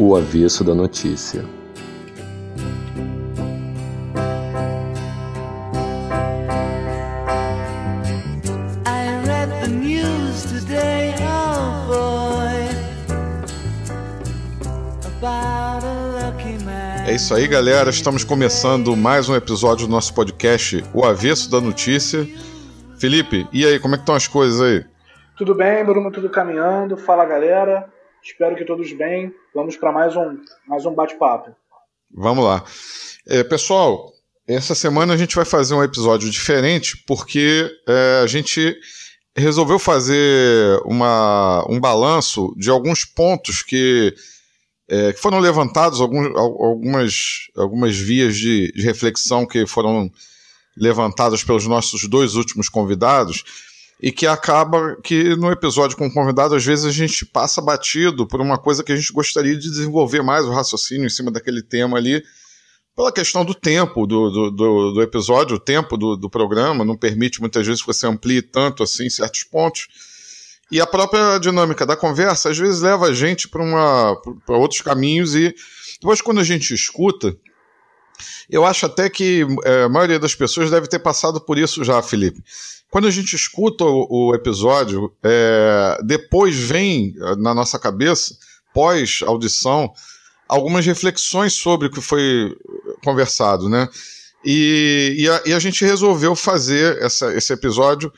O avesso da notícia. É isso aí, galera. Estamos começando mais um episódio do nosso podcast O Avesso da Notícia. Felipe, e aí, como é que estão as coisas aí? Tudo bem, Bruno, tudo caminhando. Fala, galera. Espero que todos bem. Vamos para mais um, mais um bate-papo. Vamos lá. É, pessoal, essa semana a gente vai fazer um episódio diferente porque é, a gente resolveu fazer uma, um balanço de alguns pontos que, é, que foram levantados, alguns, algumas, algumas vias de, de reflexão que foram levantadas pelos nossos dois últimos convidados e que acaba que no episódio com o convidado, às vezes a gente passa batido por uma coisa que a gente gostaria de desenvolver mais o raciocínio em cima daquele tema ali, pela questão do tempo do, do, do, do episódio, o tempo do, do programa não permite muitas vezes que você amplie tanto assim certos pontos. E a própria dinâmica da conversa às vezes leva a gente para outros caminhos e depois quando a gente escuta, eu acho até que é, a maioria das pessoas deve ter passado por isso já, Felipe. Quando a gente escuta o, o episódio, é, depois vem na nossa cabeça, pós audição, algumas reflexões sobre o que foi conversado, né? E, e, a, e a, gente resolveu fazer essa, esse episódio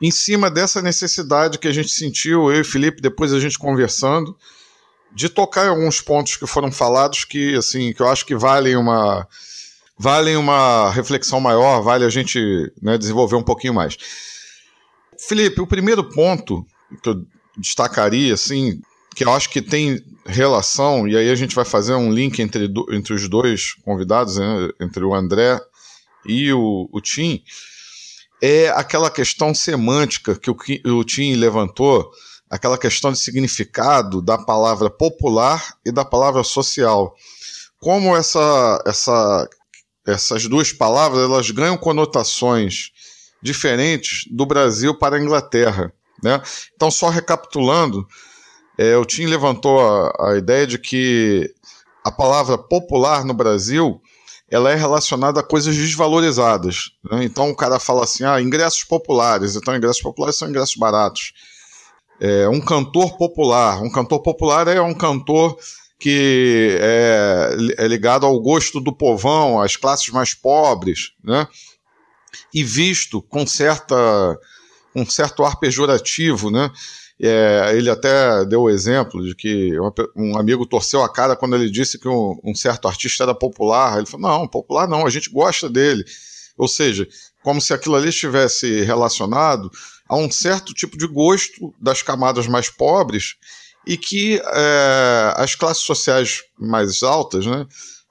em cima dessa necessidade que a gente sentiu, eu e Felipe, depois a gente conversando, de tocar em alguns pontos que foram falados que, assim, que eu acho que valem uma valem uma reflexão maior, vale a gente né, desenvolver um pouquinho mais. Felipe, o primeiro ponto que eu destacaria, assim, que eu acho que tem relação, e aí a gente vai fazer um link entre, entre os dois convidados, né, entre o André e o, o Tim, é aquela questão semântica que o, o Tim levantou, aquela questão de significado da palavra popular e da palavra social. Como essa, essa essas duas palavras elas ganham conotações diferentes do Brasil para a Inglaterra. Né? Então, só recapitulando, é, o Tim levantou a, a, ideia de que a palavra popular no Brasil ela é relacionada a coisas desvalorizadas. Né? Então, o cara fala assim: ah, ingressos populares. Então, ingressos populares são ingressos baratos. É, um cantor popular. Um cantor popular é um cantor que é, é ligado ao gosto do povão, às classes mais pobres, né? e visto com, certa, um certo ar pejorativo, né? É, ele até deu o exemplo de que um amigo torceu a cara quando ele disse que um, um, certo artista era popular. Ele falou: não, popular não, a gente gosta dele. Ou seja, como se aquilo ali estivesse relacionado a um certo tipo de gosto das camadas mais pobres e que é, as classes sociais mais altas, né,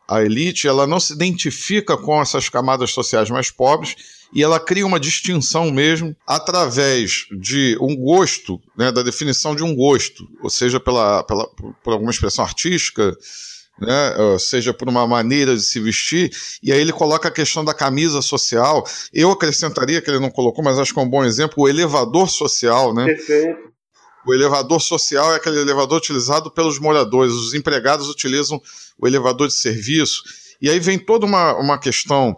a elite, ela não se identifica com essas camadas sociais mais pobres e ela cria uma distinção mesmo através de um gosto, né, da definição de um gosto, ou seja, pela, pela, por alguma expressão artística, né, seja por uma maneira de se vestir, e aí ele coloca a questão da camisa social. Eu acrescentaria, que ele não colocou, mas acho que é um bom exemplo, o elevador social, né? Perfeito. O elevador social é aquele elevador utilizado pelos moradores. Os empregados utilizam o elevador de serviço. E aí vem toda uma, uma questão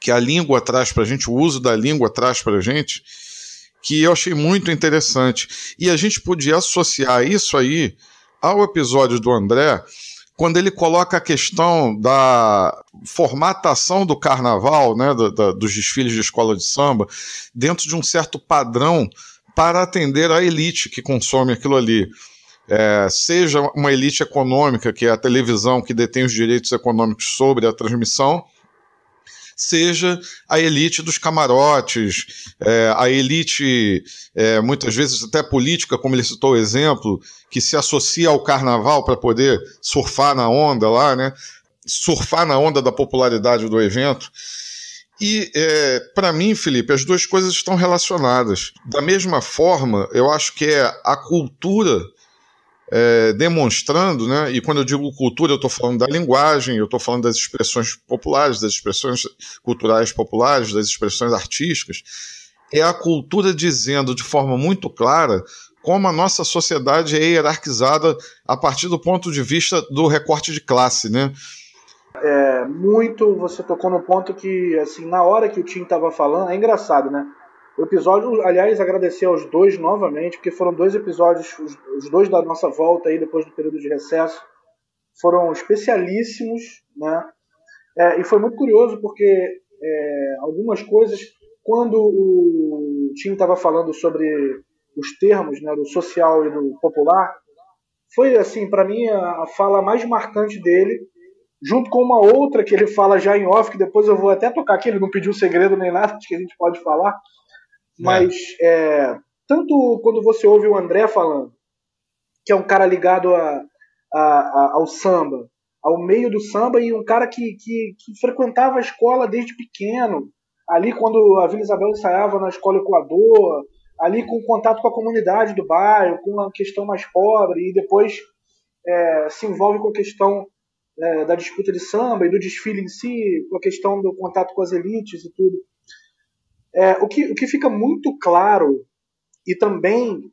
que a língua traz para a gente, o uso da língua traz para a gente, que eu achei muito interessante. E a gente podia associar isso aí ao episódio do André, quando ele coloca a questão da formatação do carnaval, né, do, do, dos desfiles de escola de samba, dentro de um certo padrão para atender a elite que consome aquilo ali. É, seja uma elite econômica, que é a televisão que detém os direitos econômicos sobre a transmissão, seja a elite dos camarotes, é, a elite, é, muitas vezes até política, como ele citou o exemplo, que se associa ao carnaval para poder surfar na onda lá, né? Surfar na onda da popularidade do evento. E, é, para mim, Felipe, as duas coisas estão relacionadas. Da mesma forma, eu acho que é a cultura é, demonstrando, né? e quando eu digo cultura, eu estou falando da linguagem, eu estou falando das expressões populares, das expressões culturais populares, das expressões artísticas, é a cultura dizendo de forma muito clara como a nossa sociedade é hierarquizada a partir do ponto de vista do recorte de classe, né? É, muito, você tocou no ponto que, assim, na hora que o Tim estava falando, é engraçado, né? O episódio, aliás, agradecer aos dois novamente, porque foram dois episódios, os, os dois da nossa volta aí, depois do período de recesso, foram especialíssimos, né? É, e foi muito curioso porque é, algumas coisas, quando o Tim estava falando sobre os termos, né, do social e do popular, foi assim para mim a, a, fala mais marcante dele, junto com uma outra que ele fala já em off, que depois eu vou até tocar aqui, ele não pediu segredo nem nada, acho que a gente pode falar, é. mas é, tanto quando você ouve o André falando, que é um cara ligado a, a, a, ao samba, ao meio do samba e um cara que, que, que, frequentava a escola desde pequeno, ali quando a Vila Isabel ensaiava na escola Equador, ali com contato com a comunidade do bairro, com a questão mais pobre, e depois é, se envolve com a questão é, da disputa de samba e do desfile em si, com a questão do contato com as elites e tudo. É, o, que, o que fica muito claro, e também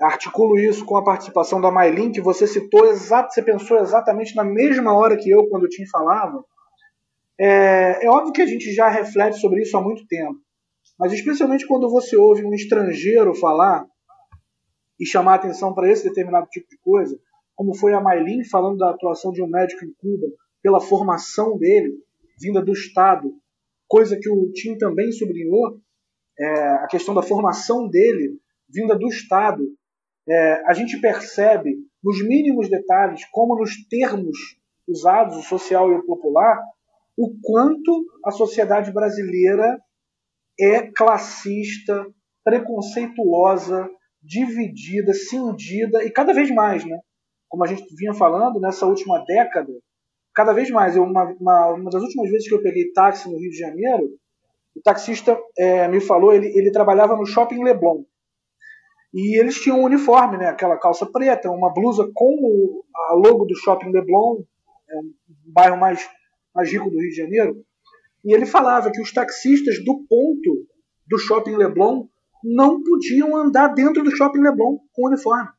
articulo isso com a participação da Maylin, que você citou, exato, você pensou exatamente na mesma hora que eu, quando eu te falava, é, é óbvio que a gente já reflete sobre isso há muito tempo. Mas especialmente quando você ouve um estrangeiro falar e chamar atenção para esse determinado tipo de coisa, como foi a Maylin falando da atuação de um médico em Cuba, pela formação dele, vinda do Estado, coisa que o Tim também sublinhou, é, a questão da formação dele, vinda do Estado, é, a gente percebe nos mínimos detalhes, como nos termos usados, o social e o popular, o quanto a sociedade brasileira é classista, preconceituosa, dividida, cindida e cada vez mais, né? Como a gente vinha falando nessa última década, cada vez mais. Eu, uma, uma, uma das últimas vezes que eu peguei táxi no Rio de Janeiro, o taxista é, me falou, ele, ele trabalhava no Shopping Leblon. E eles tinham um uniforme, né? Aquela calça preta, uma blusa com o, a logo do Shopping Leblon, é um bairro mais, mais rico do Rio de Janeiro. E ele falava que os taxistas do ponto do Shopping Leblon não podiam andar dentro do Shopping Leblon com uniforme.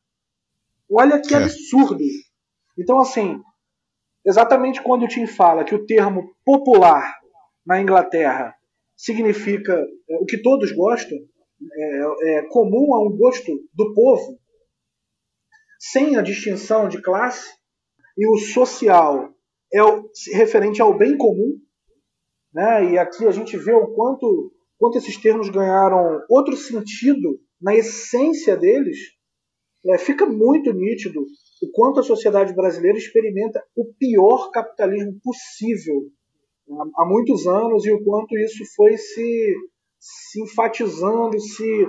Olha que é. absurdo. Então, assim, exatamente quando o Tim fala que o termo popular na Inglaterra significa é, o que todos gostam, é, é, comum a um gosto do povo, sem a distinção de classe, e o social é o, referente ao bem comum, né? E aqui a gente vê o quanto, quanto esses termos ganharam outro sentido na essência deles. É, fica muito nítido o quanto a sociedade brasileira experimenta o pior capitalismo possível há, há muitos anos e o quanto isso foi se, se enfatizando, se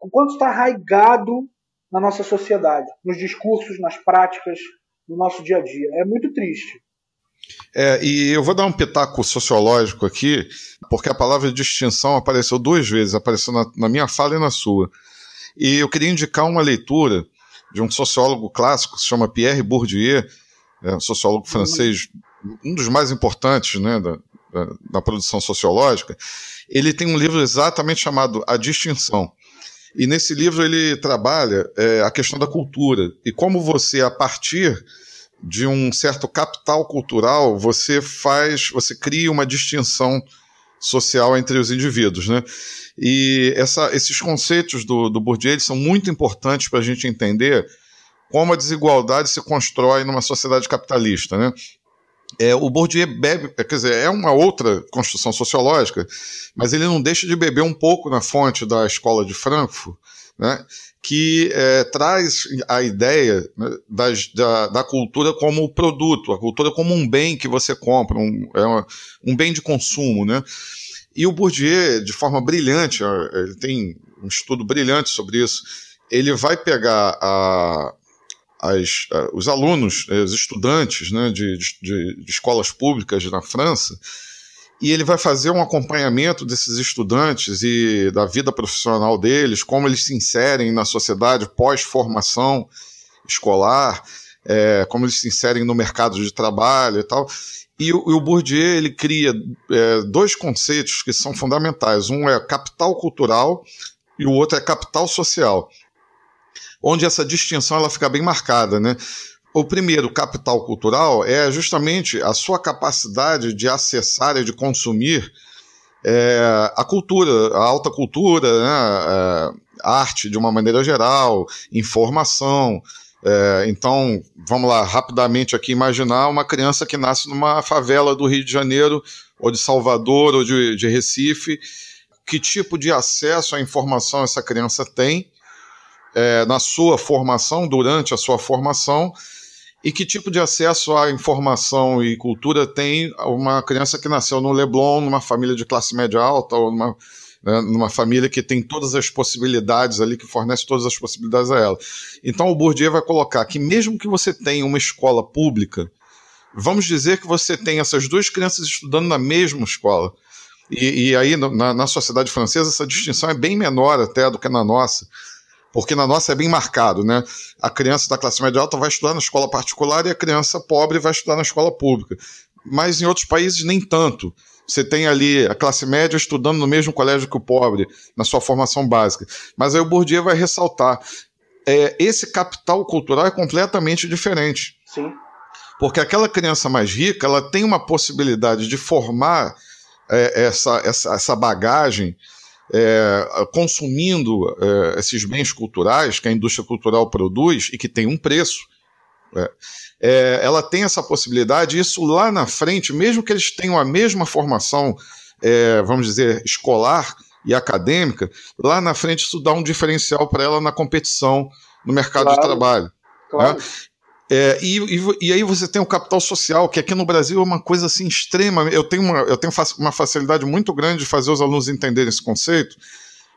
o quanto está arraigado na nossa sociedade, nos discursos, nas práticas, no nosso dia a dia. É muito triste. É, e eu vou dar um pitaco sociológico aqui, porque a palavra distinção apareceu duas vezes, apareceu na, na minha fala e na sua. E eu queria indicar uma leitura de um sociólogo clássico que se chama Pierre Bourdieu, é um sociólogo francês, um dos mais importantes né, da, da, da, produção sociológica. Ele tem um livro exatamente chamado A Distinção. E nesse livro ele trabalha é, a questão da cultura e como você, a partir de um certo capital cultural, você faz, você cria uma distinção social entre os indivíduos, né? E essa, esses conceitos do, do Bourdieu são muito importantes para a gente entender como a desigualdade se constrói numa sociedade capitalista, né? É, o Bourdieu bebe, quer dizer, é uma outra construção sociológica, mas ele não deixa de beber um pouco na fonte da escola de Frankfurt, né? que é, traz a ideia né, da, da, cultura como produto, a cultura como um bem que você compra, um, é uma, um bem de consumo. Né? E o Bourdieu, de forma brilhante, ele tem um estudo brilhante sobre isso, ele vai pegar a, as, os alunos, os estudantes né, de, de, de escolas públicas na França, e ele vai fazer um acompanhamento desses estudantes e da vida profissional deles, como eles se inserem na sociedade pós-formação escolar, é, como eles se inserem no mercado de trabalho e tal. E o, e o Bourdieu ele cria é, dois conceitos que são fundamentais. Um é capital cultural e o outro é capital social, onde essa distinção ela fica bem marcada, né? O primeiro, capital cultural, é justamente a sua capacidade de acessar e de consumir é, a cultura, a alta cultura, né, é, arte de uma maneira geral, informação. É, então, vamos lá, rapidamente aqui imaginar uma criança que nasce numa favela do Rio de Janeiro, ou de Salvador, ou de, de Recife. Que tipo de acesso à informação essa criança tem é, na sua formação, durante a sua formação, e que tipo de acesso à informação e cultura tem uma criança que nasceu no Leblon, numa família de classe média alta, ou numa, né, numa família que tem todas as possibilidades ali, que fornece todas as possibilidades a ela. Então o Bourdieu vai colocar que mesmo que você tenha uma escola pública, vamos dizer que você tem essas duas crianças estudando na mesma escola. E, e aí, na, na sociedade francesa, essa distinção é bem menor até do que na nossa porque na nossa é bem marcado, né? A criança da classe média alta vai estudar na escola particular e a criança pobre vai estudar na escola pública. Mas em outros países nem tanto. Você tem ali a classe média estudando no mesmo colégio que o pobre, na sua formação básica. Mas aí o Bourdieu vai ressaltar: é, esse capital cultural é completamente diferente. Sim. Porque aquela criança mais rica, ela tem uma possibilidade de formar é, essa, essa, essa bagagem é, consumindo é, esses bens culturais que a indústria cultural produz e que tem um preço, é, é, ela tem essa possibilidade, isso lá na frente, mesmo que eles tenham a mesma formação, é, vamos dizer, escolar e acadêmica, lá na frente isso dá um diferencial para ela na competição no mercado claro, de trabalho. Né? Claro. Né? É, e, e, e, aí você tem o capital social, que aqui no Brasil é uma coisa assim extrema. Eu tenho uma, eu tenho uma facilidade muito grande de fazer os alunos entenderem esse conceito,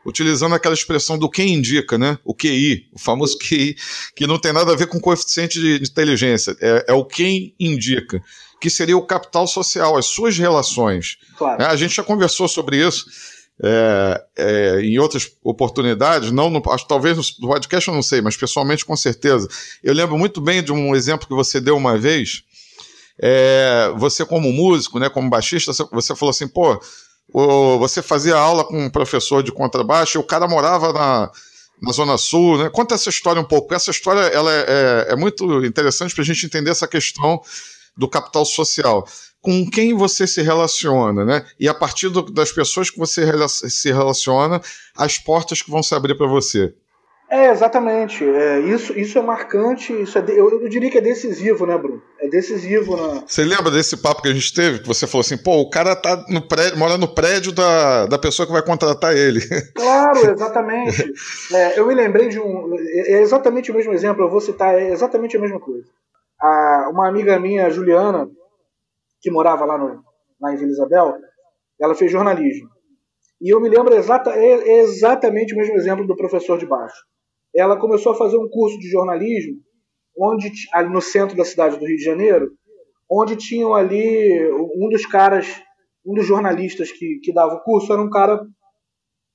utilizando aquela expressão do quem indica, né? O QI, o famoso QI, que não tem nada a ver com coeficiente de, de inteligência, é, é, o quem indica, que seria o capital social, as suas relações. Claro. É, a gente já conversou sobre isso é, é, em outras oportunidades, não no, acho, talvez no podcast eu não sei, mas pessoalmente com certeza. Eu lembro muito bem de um exemplo que você deu uma vez. É, você como músico, né, como baixista, você falou assim, pô, você fazia aula com um professor de contrabaixo e o cara morava na, na Zona Sul, né? Conta essa história um pouco. Essa história ela é, é, é muito interessante para a gente entender essa questão do capital social com quem você se relaciona, né? E a partir do, das pessoas que você se relaciona, as portas que vão se abrir para você. É, exatamente. É, isso, isso é marcante, isso é de, eu, eu, diria que é decisivo, né, Bruno? É decisivo na. Você lembra desse papo que a gente teve? Que você falou assim, pô, o cara tá no prédio, mora no prédio da, da pessoa que vai contratar ele. Claro, exatamente. é, eu me lembrei de um. É, é exatamente o mesmo exemplo, eu vou citar, é exatamente a mesma coisa. A, uma amiga minha, Juliana, que morava lá, no, em Vila Isabel, ela fez jornalismo. E eu me lembro exata, é, exatamente o mesmo exemplo do professor de baixo. Ela começou a fazer um curso de jornalismo onde ali no centro da cidade do Rio de Janeiro, onde tinham ali um dos caras, um dos jornalistas que, que dava o curso era um cara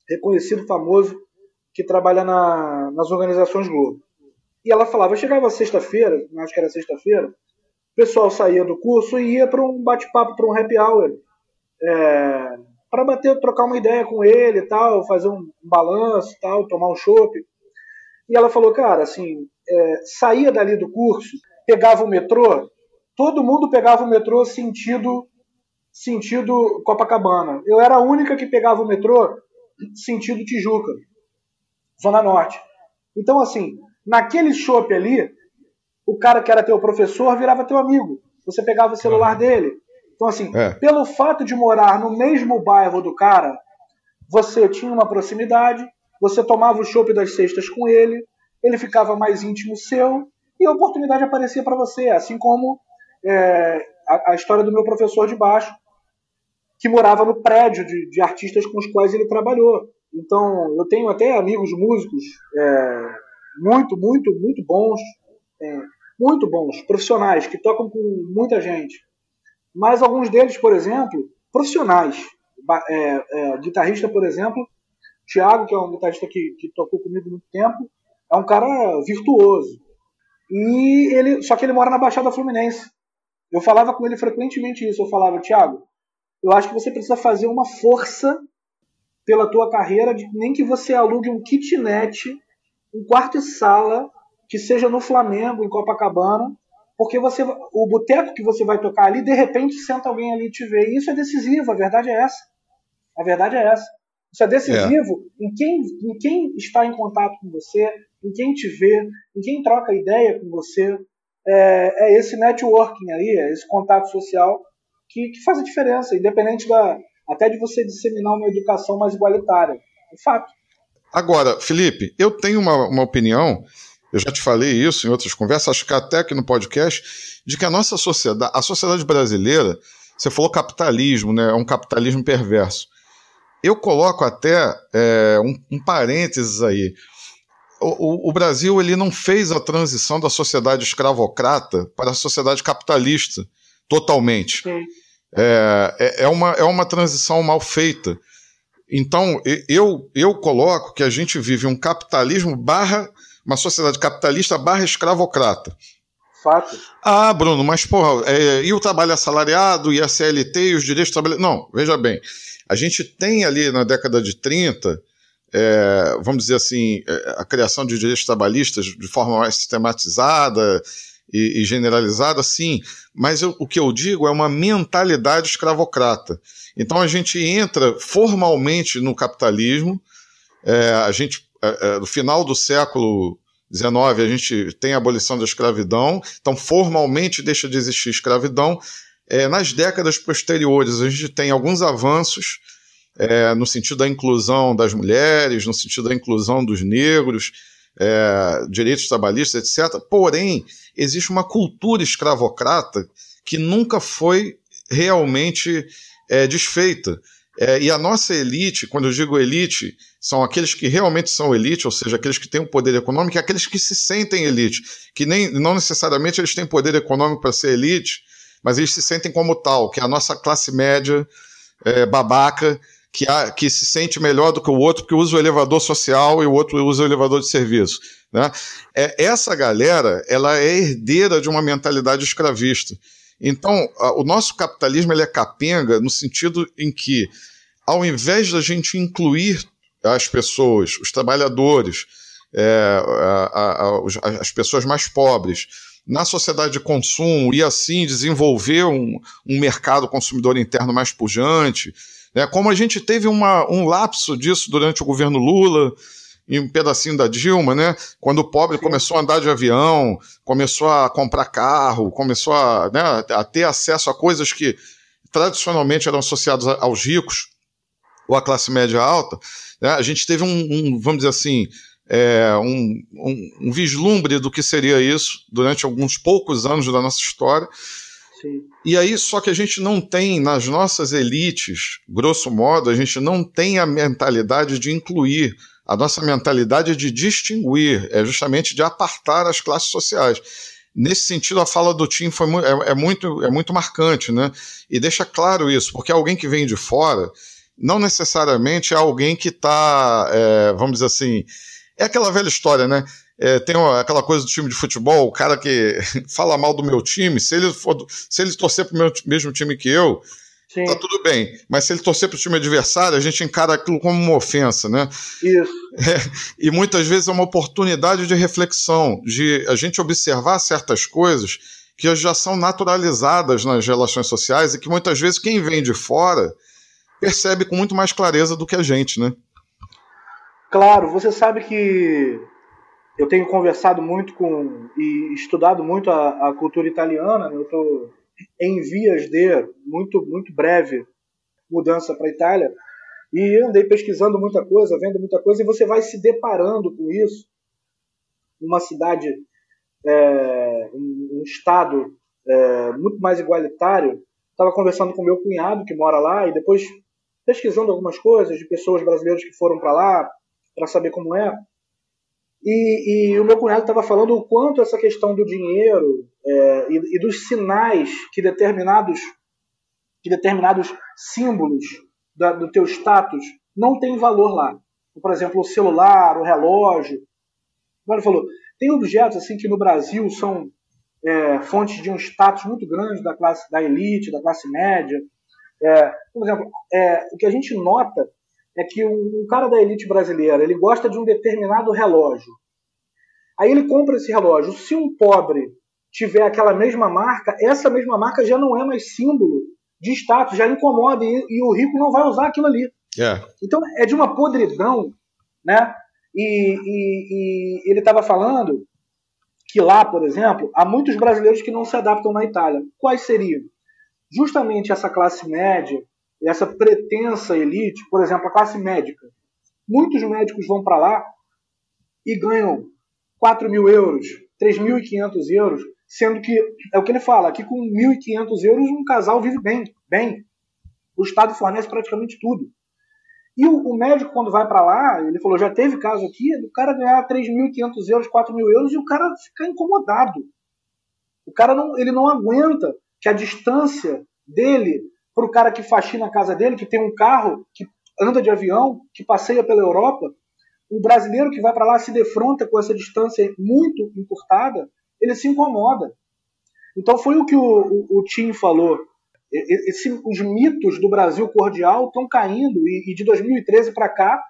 reconhecido, famoso, que trabalha na, nas organizações Globo. E ela falava, chegava sexta-feira, acho que era sexta-feira, o pessoal saía do curso e ia para um bate-papo, para um happy hour, é, para bater, trocar uma ideia com ele e tal, fazer um balanço tal, tomar um chopp. E ela falou, cara, assim, é, saía dali do curso, pegava o metrô, todo mundo pegava o metrô sentido sentido Copacabana. Eu era a única que pegava o metrô sentido Tijuca, Zona Norte. Então, assim, naquele shopping ali, o cara que era teu professor virava teu amigo. Você pegava o celular dele. Então, assim, é. pelo fato de morar no mesmo bairro do cara, você tinha uma proximidade, você tomava o chopp das cestas com ele, ele ficava mais íntimo seu e a oportunidade aparecia para você. Assim como é, a, a, história do meu professor de baixo, que morava no prédio de, de, artistas com os quais ele trabalhou. Então, eu tenho até amigos músicos é, muito, muito, muito bons. Muito bons, profissionais, que tocam com muita gente. Mas alguns deles, por exemplo, profissionais. É, é, guitarrista, por exemplo, Thiago, que é um guitarrista que, que tocou comigo muito tempo, é um cara virtuoso. E ele, só que ele mora na Baixada Fluminense. Eu falava com ele frequentemente isso. Eu falava, Thiago, eu acho que você precisa fazer uma força pela tua carreira, de, nem que você alugue um kitnet, um quarto e sala, que seja no Flamengo, em Copacabana, porque você, o boteco que você vai tocar ali, de repente senta alguém ali e te vê. E isso é decisivo, a verdade é essa. A verdade é essa. Isso é decisivo é. Em, quem, em quem está em contato com você, em quem te vê, em quem troca ideia com você. É, é esse networking aí, é esse contato social que, que faz a diferença, independente da, até de você disseminar uma educação mais igualitária. É fato. Agora, Felipe, eu tenho uma, uma opinião, eu já te falei isso em outras conversas, acho que até aqui no podcast, de que a nossa sociedade, a sociedade brasileira, você falou capitalismo, né? É um capitalismo perverso. Eu coloco até é, um, um parênteses aí. O, o, o, Brasil ele não fez a transição da sociedade escravocrata para a sociedade capitalista totalmente. É, é, é, uma, é uma transição mal feita. Então, eu, eu coloco que a gente vive um capitalismo barra, uma sociedade capitalista barra escravocrata. Fato. Ah, Bruno, mas porra, é, e o trabalho assalariado, e a CLT, e os direitos trabalhadores. Não, veja bem. A gente tem ali na década de 30, é, vamos dizer assim, é, a criação de direitos trabalhistas de forma mais sistematizada e, e generalizada, sim, mas eu, o que eu digo é uma mentalidade escravocrata. Então a gente entra formalmente no capitalismo, é, a gente, é, é no final do século XIX, a gente tem a abolição da escravidão, então formalmente deixa de existir escravidão, é, nas décadas posteriores, a gente tem alguns avanços é, no sentido da inclusão das mulheres, no sentido da inclusão dos negros, é, direitos trabalhistas, etc. Porém, existe uma cultura escravocrata que nunca foi realmente é, desfeita. E a nossa elite, quando eu digo elite, são aqueles que realmente são elite, ou seja, aqueles que têm o poder econômico, e aqueles que se sentem elite, que nem, não necessariamente eles têm poder econômico para ser elite, mas eles se sentem como tal, que é a nossa classe média é, babaca, que, há, que se sente melhor do que o outro, porque usa o elevador social e o outro usa o elevador de serviço. Né? É, essa galera ela é herdeira de uma mentalidade escravista. Então, a, o nosso capitalismo ele é capenga no sentido em que, ao invés da gente incluir as pessoas, os trabalhadores, é, a, a, as pessoas mais pobres, na sociedade de consumo e assim desenvolver um, um mercado consumidor interno mais pujante. Né? Como a gente teve uma, um lapso disso durante o governo Lula e um pedacinho da Dilma, né? quando o pobre Sim. começou a andar de avião, começou a comprar carro, começou a, né, a ter acesso a coisas que tradicionalmente eram associadas aos ricos ou à classe média alta, né? a gente teve um, um, vamos dizer assim, é, um, um, um, vislumbre do que seria isso durante alguns poucos anos da nossa história. Sim. E aí, só que a gente não tem, nas nossas elites, grosso modo, a gente não tem a mentalidade de incluir. A nossa mentalidade é de distinguir, é justamente de apartar as classes sociais. Nesse sentido, a fala do Tim foi, é, é, muito, é muito marcante, né? E deixa claro isso, porque alguém que vem de fora não necessariamente é alguém que está, é, vamos dizer assim, é aquela velha história, né? É, tem aquela coisa do time de futebol, o cara que fala mal do meu time, se ele, for, se ele torcer para o mesmo time que eu, Sim. tá tudo bem. Mas se ele torcer para o time adversário, a gente encara aquilo como uma ofensa, né? Isso. É, e muitas vezes é uma oportunidade de reflexão, de a gente observar certas coisas que já são naturalizadas nas relações sociais e que muitas vezes quem vem de fora percebe com muito mais clareza do que a gente, né? Claro, você sabe que eu tenho conversado muito com e estudado muito a, a cultura italiana. Né? Eu estou em vias de muito muito breve mudança para a Itália e andei pesquisando muita coisa, vendo muita coisa e você vai se deparando com isso. Uma cidade, é, um, estado é, muito mais igualitário. Estava conversando com meu cunhado que mora lá e depois pesquisando algumas coisas de pessoas brasileiras que foram para lá, para saber como é. E, e, o meu cunhado estava falando o quanto essa questão do dinheiro é, e, e, dos sinais que determinados, que determinados símbolos da, do teu status não tem valor lá. Por exemplo, o celular, o relógio. Ele falou, tem objetos assim que no Brasil são é, fontes de um status muito grande da classe da elite, da classe média. É, por exemplo, é, o que a gente nota é que um, um, cara da elite brasileira ele gosta de um determinado relógio. Aí ele compra esse relógio. Se um pobre tiver aquela mesma marca, essa mesma marca já não é mais símbolo de status, já incomoda e, e o rico não vai usar aquilo ali. É. Então é de uma podridão, né? E, e, e ele estava falando que lá, por exemplo, há muitos brasileiros que não se adaptam na Itália. Quais seriam? Justamente essa classe média, essa pretensa elite, por exemplo, a classe médica. Muitos médicos vão para lá e ganham 4 mil euros, 3.500 euros, sendo que, é o que ele fala, que com 1.500 euros um casal vive bem, bem. O Estado fornece praticamente tudo. E o, o médico, quando vai para lá, ele falou, já teve caso aqui, do cara ganhar 3.500 euros, 4 mil euros, e o cara fica incomodado. O cara não, ele não aguenta que a distância dele para o cara que faxina a casa dele, que tem um carro, que anda de avião, que passeia pela Europa, o brasileiro que vai para lá se defronta com essa distância muito encurtada, ele se incomoda. Então foi o que o, o, o Tim falou. Esse, os mitos do Brasil cordial estão caindo e, e de 2013 para cá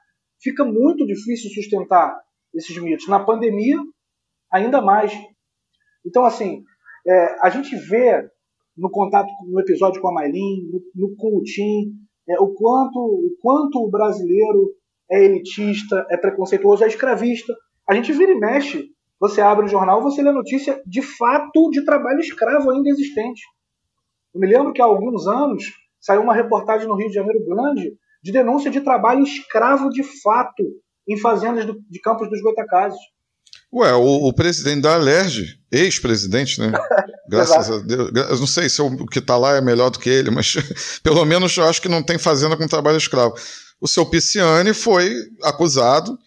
fica muito difícil sustentar esses mitos. Na pandemia, ainda mais. Então, assim, é, a gente vê no contato no episódio com a Maylin, no, no, com o Tim, é, o, quanto, o quanto o brasileiro é elitista, é preconceituoso, é escravista. A gente vira e mexe. Você abre o jornal, você lê notícia de fato de trabalho escravo ainda existente. Eu me lembro que há alguns anos saiu uma reportagem no Rio de Janeiro Grande de denúncia de trabalho escravo de fato em fazendas do, de campos dos Goitacazes. Ué, o, o, presidente da Alerj, ex-presidente, né? Graças a Deus. Eu não sei se o que está lá é melhor do que ele, mas pelo menos eu acho que não tem fazenda com trabalho escravo. O seu Pisciani foi acusado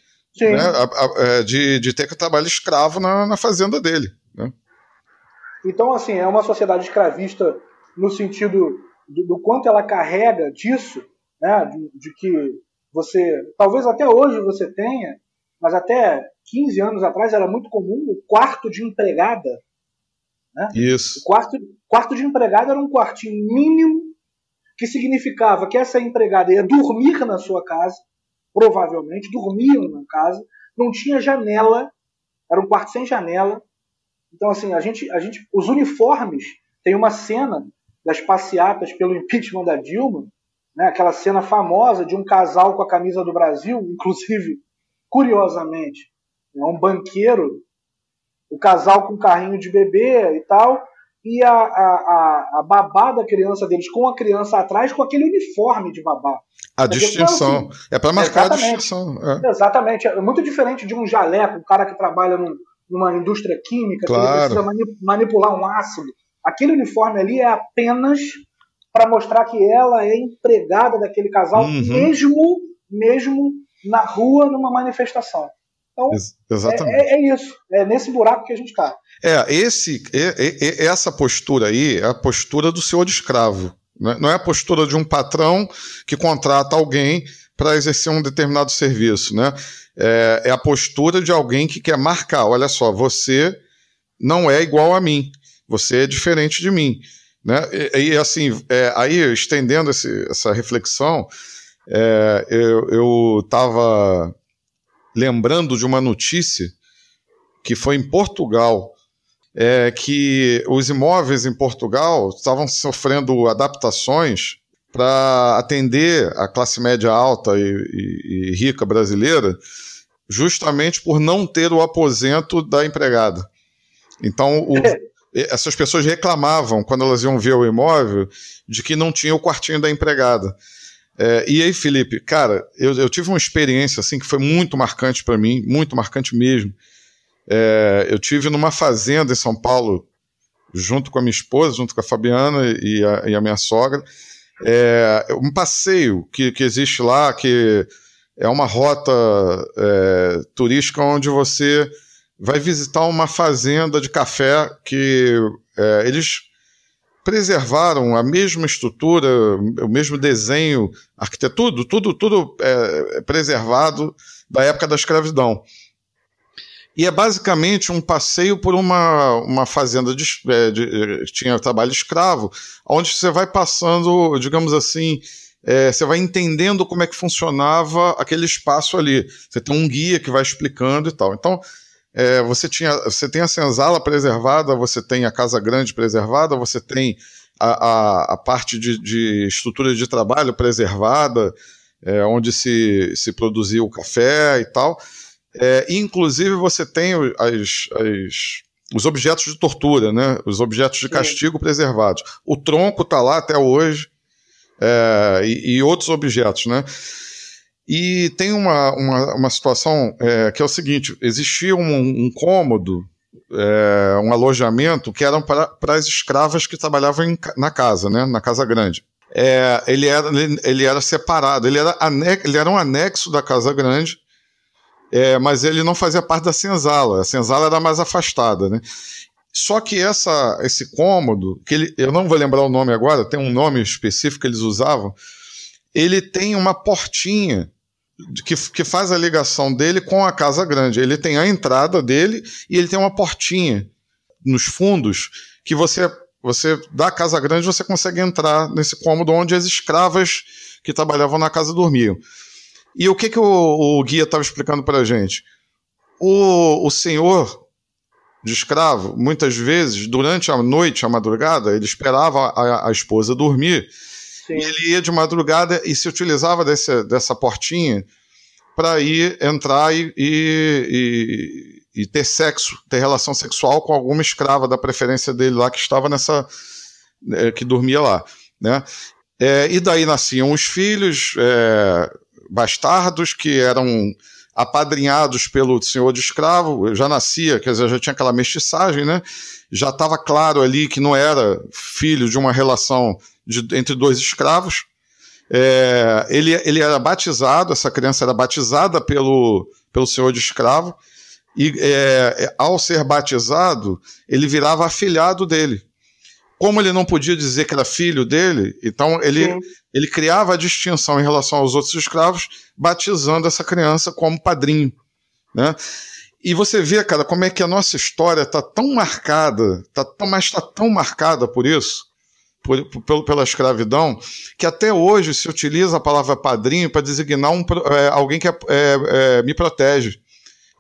né, a, a, é, de, de ter trabalho escravo na, na fazenda dele. Né? Então, assim, é uma sociedade escravista no sentido do, do quanto ela carrega disso, né, de, de, que você, talvez até hoje você tenha, mas até 15 anos atrás era muito comum o quarto de empregada. Né? Isso. O quarto, quarto de empregada era um quartinho mínimo que significava que essa empregada ia dormir na sua casa, provavelmente, dormia na casa, não tinha janela, era um quarto sem janela. Então, assim, a gente, a gente, os uniformes, tem uma cena das passeatas pelo impeachment da Dilma, né, aquela cena famosa de um casal com a camisa do Brasil, inclusive, curiosamente, é um banqueiro, o casal com carrinho de bebê e tal, e a, a, a, babá da criança deles com a criança atrás com aquele uniforme de babá. A distinção. Assim, é para marcar a distinção. É. Exatamente. É muito diferente de um jaleco, um cara que trabalha num, numa indústria química, claro. que ele precisa manipular um ácido. Aquele uniforme ali é apenas para mostrar que ela é empregada daquele casal, uhum. mesmo, mesmo na rua, numa manifestação. Então, Ex exatamente. É, é, isso. É nesse buraco que a gente está. É, esse, é, é, essa postura aí é a postura do senhor de escravo. Né? Não é a postura de um patrão que contrata alguém para exercer um determinado serviço. Né? É, é a postura de alguém que quer marcar: olha só, você não é igual a mim. Você é diferente de mim. Né? E, e assim, é, aí estendendo esse, essa reflexão, é, eu estava lembrando de uma notícia que foi em Portugal, é, que os imóveis em Portugal estavam sofrendo adaptações para atender a classe média alta e, e, e rica brasileira, justamente por não ter o aposento da empregada. Então, o, essas pessoas reclamavam, quando elas iam ver o imóvel, de que não tinha o quartinho da empregada. É, e aí, Felipe, cara, eu, eu, tive uma experiência assim que foi muito marcante para mim, muito marcante mesmo. É, eu tive numa fazenda em São Paulo, junto com a minha esposa, junto com a Fabiana e a, e a minha sogra, é, um passeio que, que existe lá, que é uma rota é, turística onde você vai visitar uma fazenda de café que é, eles preservaram a mesma estrutura, o mesmo desenho, arquitetura, tudo, tudo, é, preservado da época da escravidão. E é basicamente um passeio por uma, uma fazenda de, é, de, de tinha trabalho escravo, onde você vai passando, digamos assim, é, você vai entendendo como é que funcionava aquele espaço ali. Você tem um guia que vai explicando e tal. Então, é, você, tinha, você tem a senzala preservada, você tem a casa grande preservada, você tem a, a, a parte de, de, estrutura de trabalho preservada, é, onde se, se produzia o café e tal. É, inclusive, você tem as, as, os objetos de tortura, né? os objetos de castigo Sim. preservados. O tronco está lá até hoje, é, e, e, outros objetos. Né? E tem uma, uma, uma situação é, que é o seguinte: existia um, um cômodo, é, um alojamento que eram para, para as escravas que trabalhavam em, na casa, né? na casa grande. É, ele, era, ele, ele, era separado, ele era, ele era um anexo da Casa Grande, é, mas ele não fazia parte da senzala. A senzala era mais afastada, né? Só que essa, esse cômodo, que ele, eu não vou lembrar o nome agora, tem um nome específico que eles usavam, ele tem uma portinha que, que faz a ligação dele com a casa grande. Ele tem a entrada dele e ele tem uma portinha nos fundos que você você da casa grande você consegue entrar nesse cômodo onde as escravas que trabalhavam na casa dormiam. E o que, que o, o guia estava explicando para a gente? O, o senhor de escravo, muitas vezes, durante a noite, a madrugada, ele esperava a, a esposa dormir. Sim. Ele ia de madrugada e se utilizava desse, dessa portinha para ir entrar e, e, e, e, ter sexo, ter relação sexual com alguma escrava da preferência dele lá que estava nessa. É, que dormia lá. Né? É, e daí nasciam os filhos, é, bastardos que eram apadrinhados pelo senhor de escravo, já nascia, quer dizer, já tinha aquela mestiçagem, né? Já estava claro ali que não era filho de uma relação de, entre dois escravos. É, ele, ele era batizado, essa criança era batizada pelo, pelo senhor de escravo, e é, ao ser batizado, ele virava afilhado dele como ele não podia dizer que era filho dele, então ele, ele criava a distinção em relação aos outros escravos, batizando essa criança como padrinho. Né? E você vê, cara, como é que a nossa história está tão marcada, tá tão, mas está tão marcada por isso, por, por, pela escravidão, que até hoje se utiliza a palavra padrinho para designar um, é, alguém que é, é, é, me protege.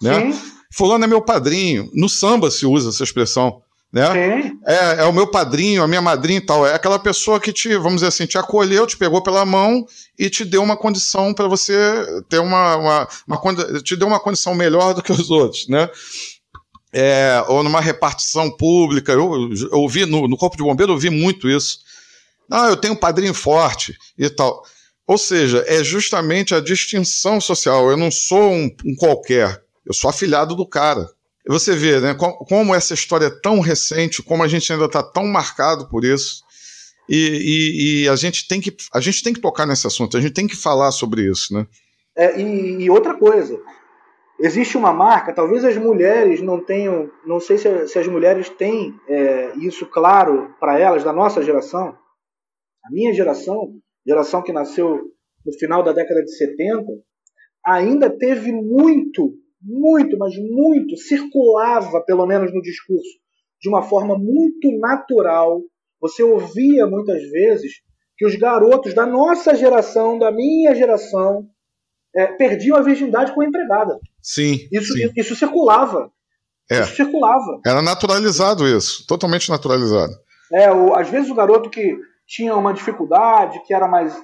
Né? Fulano é meu padrinho. No samba se usa essa expressão né? É, é o meu padrinho, a minha madrinha e tal. É aquela pessoa que te, vamos dizer assim, te acolheu, te pegou pela mão e te deu uma condição para você ter uma, uma, uma, te deu uma condição melhor do que os outros, né? É, ou numa repartição pública. Eu, eu ouvi no, no Corpo de Bombeiro, eu ouvi muito isso. Ah, eu tenho um padrinho forte e tal. Ou seja, é justamente a distinção social. Eu não sou um, um qualquer, eu sou afilhado do cara. Você vê, né, como essa história é tão recente, como a gente ainda está tão marcado por isso. E, e, e, a, gente tem que, a gente tem que tocar nesse assunto, a gente tem que falar sobre isso, né? É, e, e, outra coisa, existe uma marca, talvez as mulheres não tenham, não sei se, se as mulheres têm é, isso claro para elas, da nossa geração. A minha geração, geração que nasceu no final da década de 70, ainda teve muito muito, mas muito, circulava, pelo menos no discurso, de uma forma muito natural. Você ouvia muitas vezes que os garotos da nossa geração, da minha geração, é, perdiam a virgindade com a empregada. Sim. Isso, sim. isso circulava. É. Isso circulava. Era naturalizado isso, totalmente naturalizado. É, o, às vezes o garoto que tinha uma dificuldade, que era mais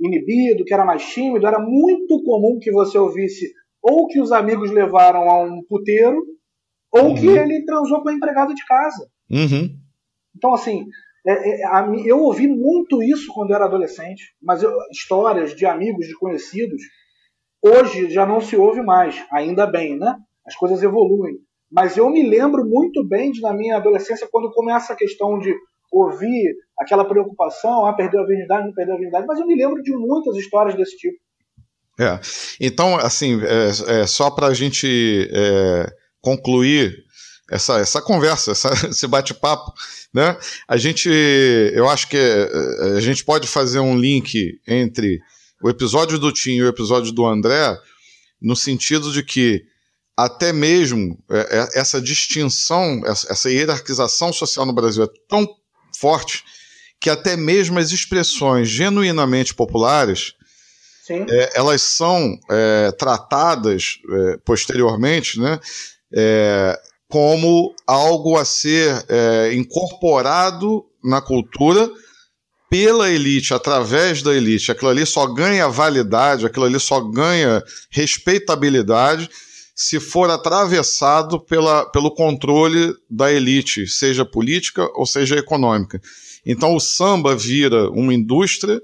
inibido, que era mais tímido, era muito comum que você ouvisse ou que os amigos levaram a um puteiro, ou uhum. que ele transou com a empregada de casa. Uhum. Então, assim, é, é, a, eu ouvi muito isso quando eu era adolescente, mas eu, histórias de amigos, de conhecidos, hoje já não se ouve mais, ainda bem, né? As coisas evoluem. Mas eu me lembro muito bem de, na minha adolescência, quando começa a questão de ouvir aquela preocupação, ah, perdeu a virgindade, não perdeu a virgindade, mas eu me lembro de muitas histórias desse tipo. É. Então, assim, é, é só para a gente é, concluir essa, essa conversa, essa, esse bate-papo, né? A gente, eu acho que é, a gente pode fazer um link entre o episódio do Tim e o episódio do André, no sentido de que até mesmo é, é, essa distinção, essa hierarquização social no Brasil é tão forte que até mesmo as expressões genuinamente populares é, elas são é, tratadas é, posteriormente né, é, como algo a ser é, incorporado na cultura pela elite, através da elite. Aquilo ali só ganha validade, aquilo ali só ganha respeitabilidade se for atravessado pela, pelo controle da elite, seja política ou seja econômica. Então o samba vira uma indústria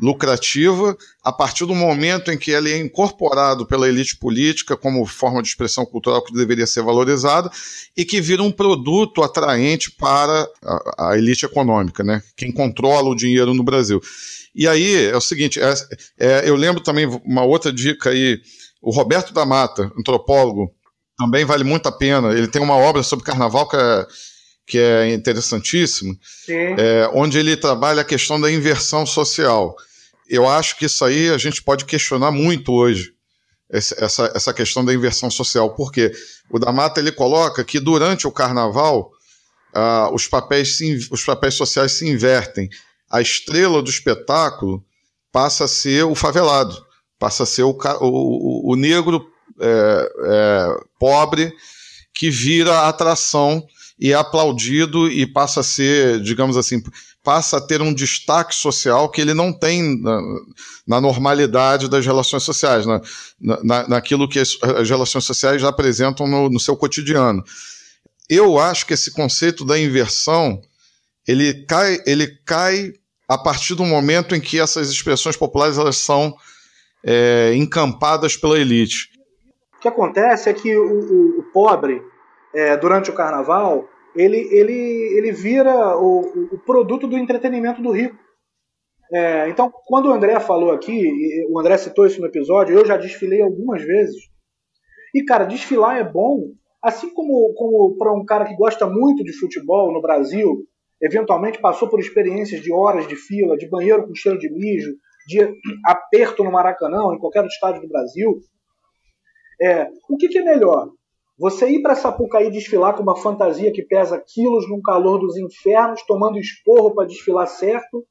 lucrativa a partir do momento em que ele é incorporado pela elite política como forma de expressão cultural que deveria ser valorizada e que vira um produto atraente para a, a elite econômica, né? quem controla o dinheiro no Brasil. E aí é o seguinte, é, é, eu lembro também uma outra dica aí, o Roberto da Mata, antropólogo, também vale muito a pena. Ele tem uma obra sobre carnaval que é, que é interessantíssima, é, onde ele trabalha a questão da inversão social. Eu acho que isso aí a gente pode questionar muito hoje, essa, essa questão da inversão social, porque o da Mata ele coloca que durante o carnaval ah, os, papéis se, os papéis sociais se invertem. A estrela do espetáculo passa a ser o favelado passa a ser o, o, o negro é, é, pobre que vira atração e é aplaudido e passa a ser, digamos assim, passa a ter um destaque social que ele não tem na, na normalidade das relações sociais, na, na, naquilo que as, as, relações sociais apresentam no, no, seu cotidiano. Eu acho que esse conceito da inversão ele cai, ele cai a partir do momento em que essas expressões populares elas são é, encampadas pela elite. O que acontece é que o, o, o pobre, é, durante o carnaval, ele, ele, ele vira o, o produto do entretenimento do rico. É, então, quando o André falou aqui, o André citou isso no episódio, eu já desfilei algumas vezes. E, cara, desfilar é bom, assim como, como para um cara que gosta muito de futebol no Brasil, eventualmente passou por experiências de horas de fila, de banheiro com cheiro de mijo, de aperto no Maracanã, em qualquer estádio do Brasil. É, o que, que é melhor? Você ir para Sapucaí desfilar com uma fantasia que pesa quilos num calor dos infernos, tomando esporro para desfilar certo,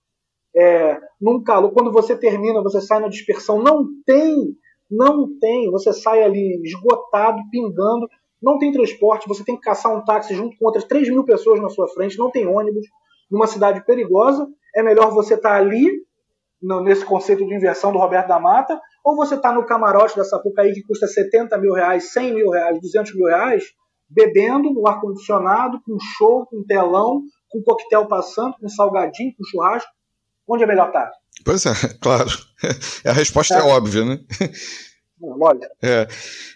é, num calor, quando você termina, você sai na dispersão, não tem, não tem, você sai ali esgotado, pingando, não tem transporte, você tem que caçar um táxi junto com outras 3 mil pessoas na sua frente, não tem ônibus, numa cidade perigosa, é melhor você estar tá ali no, nesse conceito de inversão do Roberto da Mata, ou você está no camarote da Sapucaí que custa 70 mil reais, 100 mil reais, 200 mil reais, bebendo no ar-condicionado, com show, com telão, com coquetel passando, com salgadinho, com churrasco. Onde é melhor estar? Pois é, claro. A resposta é, é óbvia, né? Lógico. É,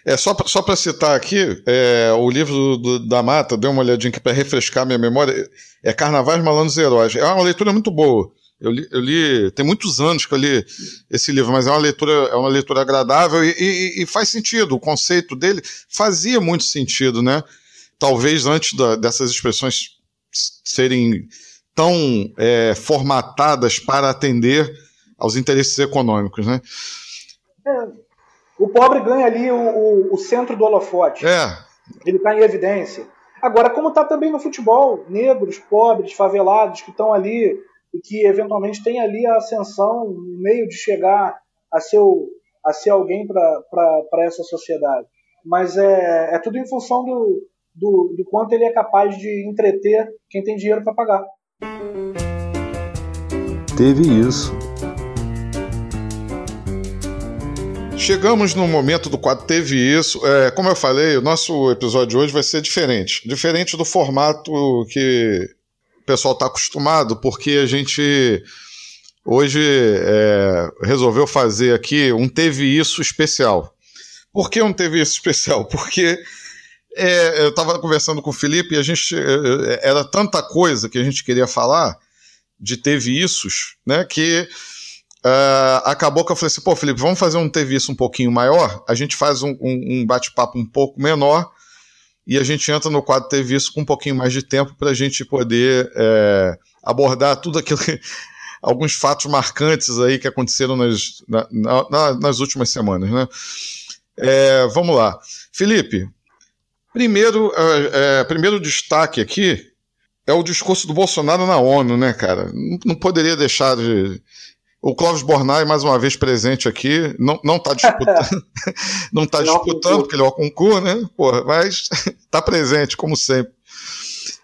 é só só para citar aqui, é, o livro do, do, da Mata, deu uma olhadinha aqui para refrescar minha memória, é Carnavais Malandros e Heróis. É uma leitura muito boa. Eu li, eu li, tem muitos anos que eu li esse livro, mas é uma leitura, é uma leitura agradável e, e, e faz sentido. O conceito dele fazia muito sentido, né? Talvez antes da, dessas expressões serem tão é, formatadas para atender aos interesses econômicos, né? É, o pobre ganha ali o, o, o centro do holofote. É. Ele está em evidência. Agora, como está também no futebol, negros, pobres, favelados que estão ali e que eventualmente tem ali a ascensão, um meio de chegar a ser, o, a ser alguém para essa sociedade. Mas é, é tudo em função do, do, do quanto ele é capaz de entreter quem tem dinheiro para pagar. Teve isso. Chegamos no momento do quadro Teve Isso. É, como eu falei, o nosso episódio de hoje vai ser diferente. Diferente do formato que o pessoal está acostumado, porque a gente hoje é, resolveu fazer aqui um Teve Isso especial. Por que um Teve Isso especial? Porque é, eu estava conversando com o Felipe e a gente é, era tanta coisa que a gente queria falar de Teve Issos, né, que Uh, acabou que eu falei assim, pô, Felipe, vamos fazer um Teve Isso um pouquinho maior, a gente faz um, um, um bate-papo um pouco menor e a gente entra no quadro Teve com um pouquinho mais de tempo para a gente poder é, abordar tudo aquilo que, alguns fatos marcantes aí que aconteceram nas, na, na, nas últimas semanas, né? É, vamos lá. Felipe, primeiro, é, é, primeiro destaque aqui é o discurso do Bolsonaro na ONU, né, cara? Não, não poderia deixar de. O Clóvis Bornai, mais uma vez presente aqui, não, não tá disputando, não tá disputando, porque ele é o concurso, né? Porra, mas tá presente, como sempre.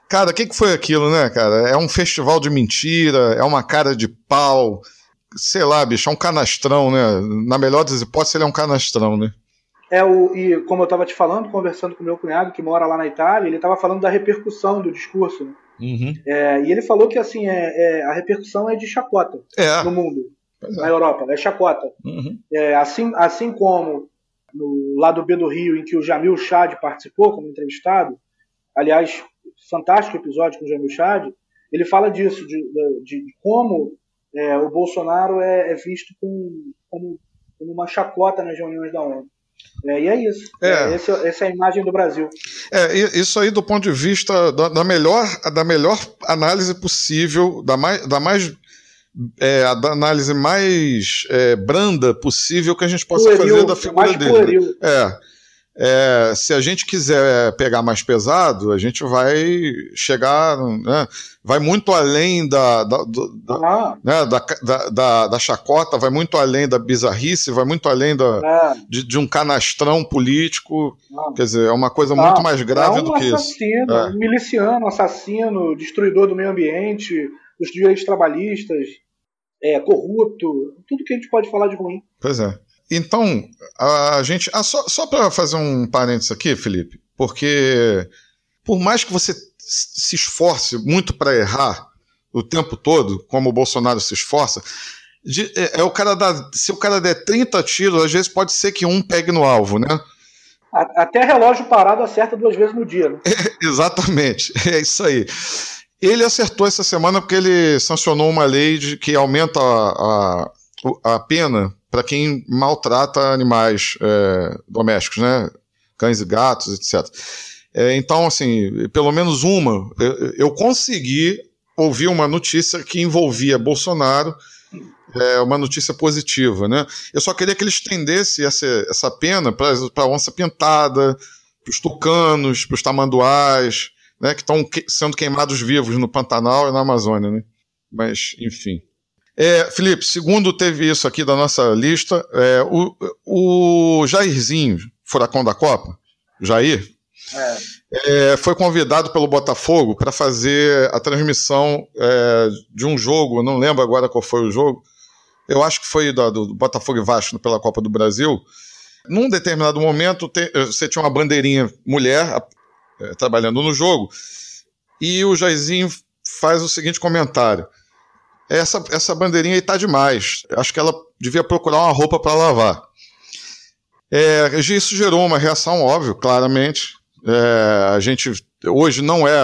Cara, o que, que foi aquilo, né, cara? É um festival de mentira, é uma cara de pau, sei lá, bicho, é um canastrão, né? Na melhor das hipóteses, ele é um canastrão, né? É o, e como eu estava te falando, conversando com meu cunhado que mora lá na Itália, ele estava falando da repercussão do discurso. Né? Uhum. É, e ele falou que assim é, é, a repercussão é de chacota é. no mundo, na é. Europa, é chacota. Uhum. É, assim, assim como no lado B do Rio, em que o Jamil Chad participou como entrevistado, aliás, fantástico episódio com o Jamil Chad, ele fala disso, de, de, de como o Bolsonaro é, visto com, como, como uma chacota nas reuniões da ONU. É, e é isso. É. é. Esse, essa é a imagem do Brasil. É, isso aí do ponto de vista da, da melhor, da melhor análise possível, da mais, da mais é, a análise mais é, branda possível que a gente possa pueril, fazer da figura dele. Né? É. É, se a gente quiser pegar mais pesado, a gente vai chegar, né, vai muito além da, da, da, ah. né, da, da, da, chacota, vai muito além da bizarrice, vai muito além da, é. de, de, um canastrão político. Ah. Quer dizer, é uma coisa muito ah. mais grave é um do que assassino, isso. É. Um miliciano, assassino, destruidor do meio ambiente, dos direitos trabalhistas, é, corrupto, tudo que a gente pode falar de ruim. Pois é. Então, a gente. Ah, só só para fazer um parênteses aqui, Felipe, porque por mais que você se esforce muito para errar o tempo todo, como o Bolsonaro se esforça, de, é, é, o cara dá, se o cara der 30 tiros, às vezes pode ser que um pegue no alvo, né? Até relógio parado acerta duas vezes no dia. Né? É, exatamente, é isso aí. Ele acertou essa semana porque ele sancionou uma lei de, que aumenta a, a, a pena para quem maltrata animais é, domésticos, né? Cães e gatos, etc. É, então, assim, pelo menos uma, eu, eu, consegui ouvir uma notícia que envolvia Bolsonaro, é, uma notícia positiva, né? Eu só queria que ele estendesse essa, essa pena para a onça pintada, para os tucanos, para os tamanduás, né? Que estão que, sendo queimados vivos no Pantanal e na Amazônia, né? Mas, enfim. É, Felipe, segundo teve isso aqui da nossa lista, é, o, o Jairzinho, furacão da Copa, Jair, é. É, foi convidado pelo Botafogo para fazer a transmissão é, de um jogo, não lembro agora qual foi o jogo, eu acho que foi do, do Botafogo e Vasco pela Copa do Brasil. Num determinado momento, te, você tinha uma bandeirinha mulher é, trabalhando no jogo, e o Jairzinho faz o seguinte comentário essa, essa bandeirinha aí tá demais. Acho que ela devia procurar uma roupa para lavar. É, isso gerou uma reação, óbvio, claramente. É, a gente hoje não é.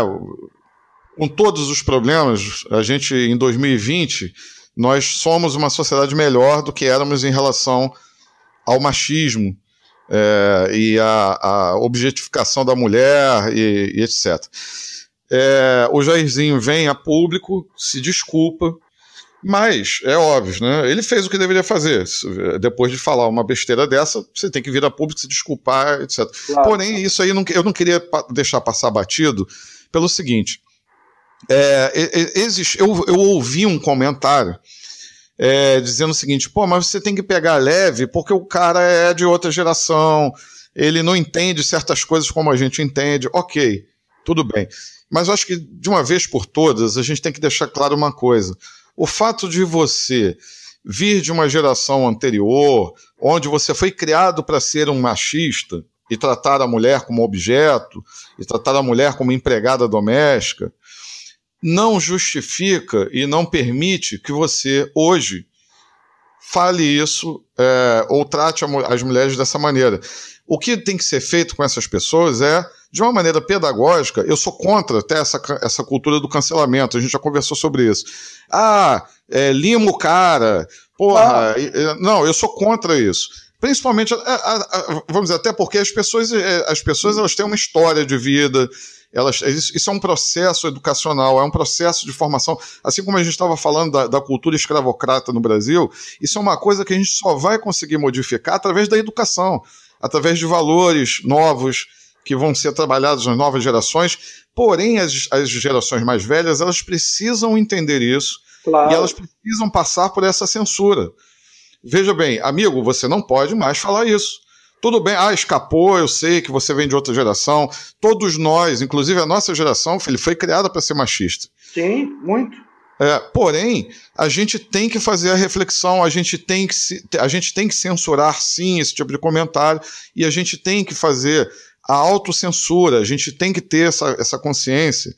Com todos os problemas, a gente em 2020, nós somos uma sociedade melhor do que éramos em relação ao machismo é, e a, objetificação da mulher e, e etc. É, o Jairzinho vem a público, se desculpa, mas, é óbvio, né? Ele fez o que deveria fazer. Depois de falar uma besteira dessa, você tem que vir a público, se desculpar, etc. Claro. Porém, isso aí eu não queria deixar passar batido pelo seguinte. É, existe, eu, eu ouvi um comentário é, dizendo o seguinte: pô, mas você tem que pegar leve porque o cara é de outra geração, ele não entende certas coisas como a gente entende. Ok, tudo bem. Mas eu acho que de uma vez por todas a gente tem que deixar claro uma coisa o fato de você vir de uma geração anterior, onde você foi criado para ser um machista e tratar a mulher como objeto, e tratar a mulher como empregada doméstica, não justifica e não permite que você, hoje, fale isso é, ou trate as mulheres dessa maneira. O que tem que ser feito com essas pessoas é, de uma maneira pedagógica, eu sou contra até essa, essa cultura do cancelamento, a gente já conversou sobre isso. Ah, é, lima o cara, porra, ah. não, eu sou contra isso. Principalmente, a, a, a, vamos dizer, até porque as pessoas, é, as pessoas elas têm uma história de vida, elas, isso é um processo educacional, é um processo de formação. Assim como a gente estava falando da, da, cultura escravocrata no Brasil, isso é uma coisa que a gente só vai conseguir modificar através da educação. através de valores novos que vão ser trabalhados nas novas gerações. Porém, as, as gerações mais velhas elas precisam entender isso claro. e elas precisam passar por essa censura. Veja bem, amigo, você não pode mais falar isso. Tudo bem, ah, escapou, eu sei que você vem de outra geração. Todos nós, inclusive a nossa geração, ele foi criada para ser machista. Sim, muito. É, porém, a gente tem que fazer a reflexão, a gente, tem que a gente tem que censurar sim esse tipo de comentário e a gente tem que fazer a autocensura, a gente tem que ter essa, essa consciência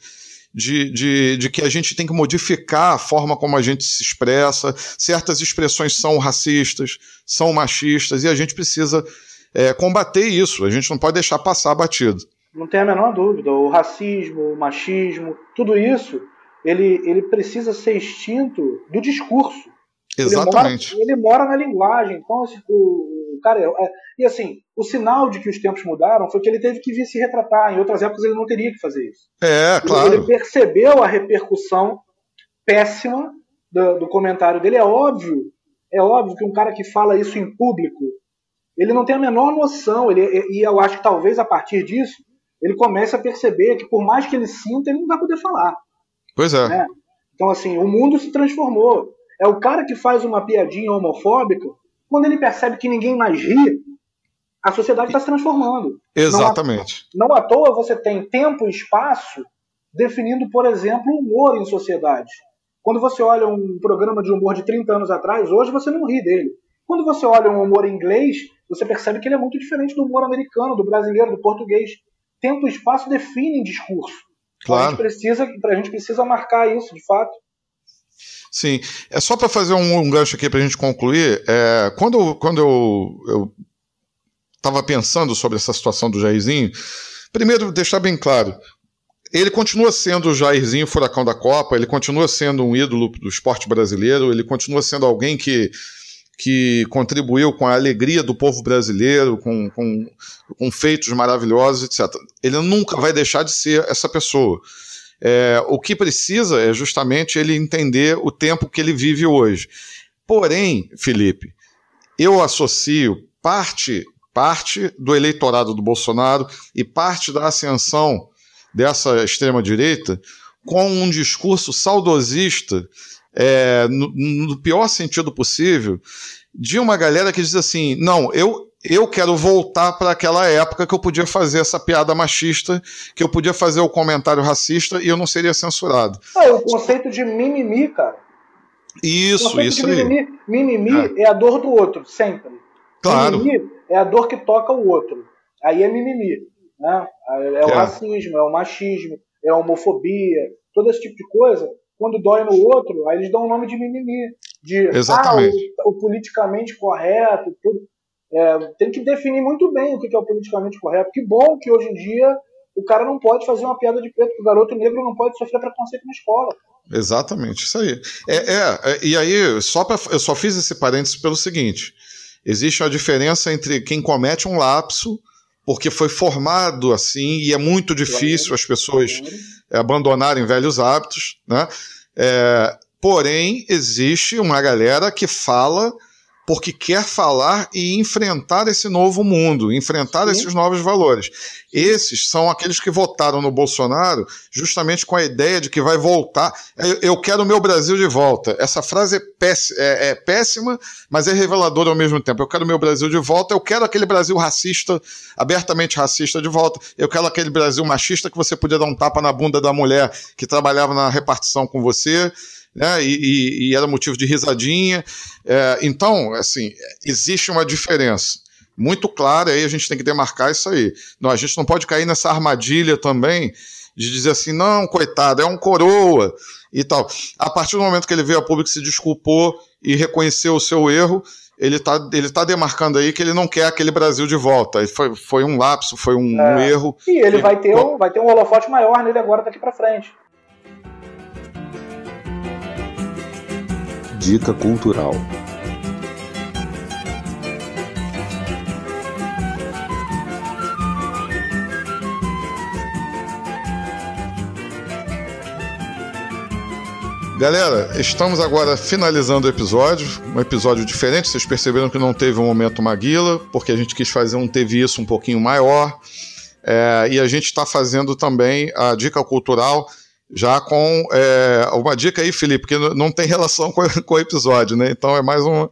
de, de, de, que a gente tem que modificar a forma como a gente se expressa. Certas expressões são racistas, são machistas, e a gente precisa é, combater isso. A gente não pode deixar passar batido. Não tem a menor dúvida. O racismo, o machismo, tudo isso, ele, ele precisa ser extinto do discurso. Exatamente. Ele mora, ele mora na linguagem. Então, o, o cara. É, é, e assim, o sinal de que os tempos mudaram foi que ele teve que vir se retratar. Em outras épocas ele não teria que fazer isso. É, claro. Ele, percebeu a repercussão péssima do, do comentário dele. É óbvio, é óbvio que um cara que fala isso em público, ele não tem a menor noção. Ele, e eu acho que talvez a partir disso ele comece a perceber que por mais que ele sinta, ele não vai poder falar. Pois é. Né? Então, assim, o mundo se transformou. É o cara que faz uma piadinha homofóbica, quando ele percebe que ninguém mais ri, a sociedade está se transformando. Exatamente. Não à, toa você tem tempo e espaço definindo, por exemplo, o humor em sociedade. Quando você olha um programa de humor de 30 anos atrás, hoje você não ri dele. Quando você olha um humor em inglês, você percebe que ele é muito diferente do humor americano, do brasileiro, do português. Tempo e espaço definem discurso. Claro. A gente precisa, a gente precisa marcar isso, de fato. Sim, é só para fazer um, um, gancho aqui para a gente concluir. É, quando quando eu estava pensando sobre essa situação do Jairzinho, primeiro deixar bem claro, ele continua sendo o Jairzinho furacão da Copa, ele continua sendo um ídolo do esporte brasileiro, ele continua sendo alguém que, que contribuiu com a alegria do povo brasileiro, com, com, com feitos maravilhosos, etc. Ele nunca vai deixar de ser essa pessoa. É, o que precisa é justamente ele entender o tempo que ele vive hoje. Porém, Felipe, eu associo parte, parte do eleitorado do Bolsonaro e parte da ascensão dessa extrema-direita com um discurso saudosista, é, no, no pior sentido possível, de uma galera que diz assim: não, eu, eu quero voltar para aquela época que eu podia fazer essa piada machista, que eu podia fazer o comentário racista e eu não seria censurado. É, o conceito de mimimi, cara. Isso, isso aí. Mimimi, mimimi é. é. a dor do outro, sempre. Claro. Mimimi é a dor que toca o outro. Aí é mimimi. Né? É o é. racismo, é o machismo, é a homofobia, todo esse tipo de coisa. Quando dói no outro, aí eles dão o nome de mimimi. De, Exatamente. Ah, o, o politicamente correto, tudo. É, tem que definir muito bem o que é o politicamente correto. Que bom que hoje em dia o cara não pode fazer uma piada de preto, o garoto negro não pode sofrer preconceito na escola. Exatamente, isso aí. É, é, é e aí, só pra, eu só fiz esse parênteses pelo seguinte: existe uma diferença entre quem comete um lapso, porque foi formado assim, e é muito difícil as pessoas abandonarem velhos hábitos, né? É, porém, existe uma galera que fala porque quer falar e enfrentar esse novo mundo, enfrentar Sim. esses novos valores. Esses são aqueles que votaram no Bolsonaro justamente com a ideia de que vai voltar. Eu, quero o meu Brasil de volta. Essa frase é péssima, é, é péssima, mas é reveladora ao mesmo tempo. Eu quero o meu Brasil de volta, eu quero aquele Brasil racista, abertamente racista de volta. Eu quero aquele Brasil machista que você podia dar um tapa na bunda da mulher que trabalhava na repartição com você né? E, e, e era motivo de risadinha. É, então, assim, existe uma diferença muito clara, aí a gente tem que demarcar isso aí. Não, a gente não pode cair nessa armadilha também de dizer assim, não, coitado, é um coroa e tal. A partir do momento que ele veio a público, se desculpou e reconheceu o seu erro, ele está ele tá demarcando aí que ele não quer aquele Brasil de volta. Foi, foi um lapso, foi um, é. um erro. E ele vai ter, um, vai ter um holofote maior nele agora daqui para frente. Dica cultural. Galera, estamos agora finalizando o episódio, um episódio diferente. Vocês perceberam que não teve um momento Maguila, porque a gente quis fazer um teve isso um pouquinho maior. É, e a gente está fazendo também a dica cultural já com é, uma dica aí, Felipe, que não tem relação com, com o episódio, né? Então é mais um,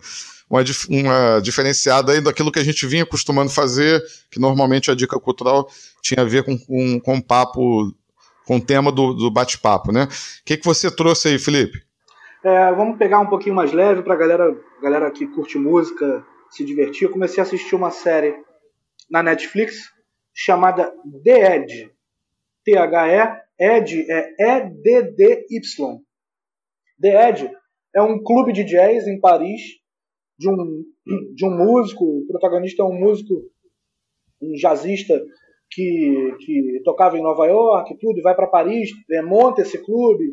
uma, uma diferenciada aí daquilo que a gente vinha acostumando fazer, que normalmente a dica cultural tinha a ver com, com, com papo, com o tema do, do bate-papo, né? O que, que você trouxe aí, Felipe? É, vamos pegar um pouquinho mais leve para a galera, galera que curte música se divertir. Eu comecei a assistir uma série na Netflix chamada The Edge. T-H-E, Ed é E-D-D-Y. The Edge é um clube de jazz em Paris de um, de um músico, o protagonista é um músico, um jazzista que, que tocava em Nova York tudo, e vai para Paris, é, monta esse clube,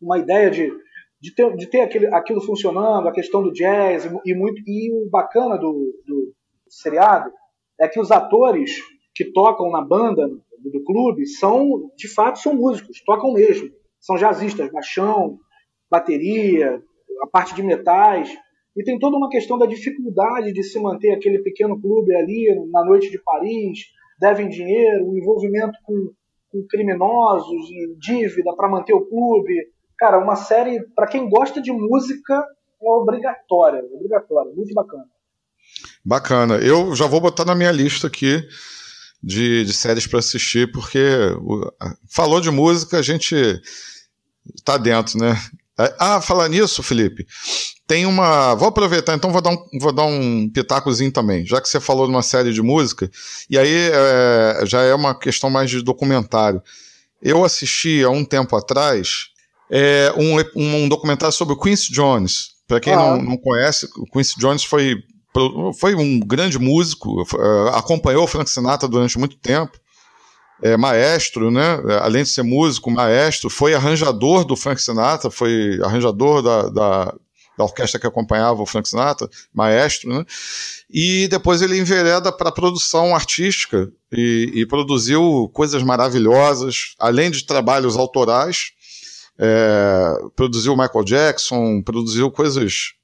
uma ideia de, de ter, de ter aquele, aquilo funcionando, a questão do jazz, e muito, e o bacana do, do seriado é que os atores que tocam na banda do, clube são, de fato, são músicos, tocam mesmo, são jazzistas, baixão, bateria, a parte de metais, e tem toda uma questão da dificuldade de se manter aquele pequeno clube ali na noite de Paris, devem dinheiro, envolvimento com, com criminosos e dívida para manter o clube. Cara, uma série, para quem gosta de música, é obrigatória, obrigatória, muito bacana. Bacana. Eu já vou botar na minha lista aqui de, de séries para assistir, porque falou de música, a gente tá dentro, né? Ah, falar nisso, Felipe, tem uma. Vou aproveitar, então vou dar um, vou dar um pitacozinho também, já que você falou de uma série de música, e aí é, já é uma questão mais de documentário. Eu assisti há um tempo atrás é, um, um, documentário sobre o Quincy Jones. Para quem ah. não, não conhece, o Quincy Jones foi, foi um grande músico, é, acompanhou o Frank Sinatra durante muito tempo é, maestro, né? Além de ser músico, maestro, foi arranjador do Frank Sinatra, foi arranjador da, da, da orquestra que acompanhava o Frank Sinatra, maestro, né? E depois ele envereda para produção artística e, e, produziu coisas maravilhosas, além de trabalhos autorais. É, produziu Michael Jackson, produziu coisas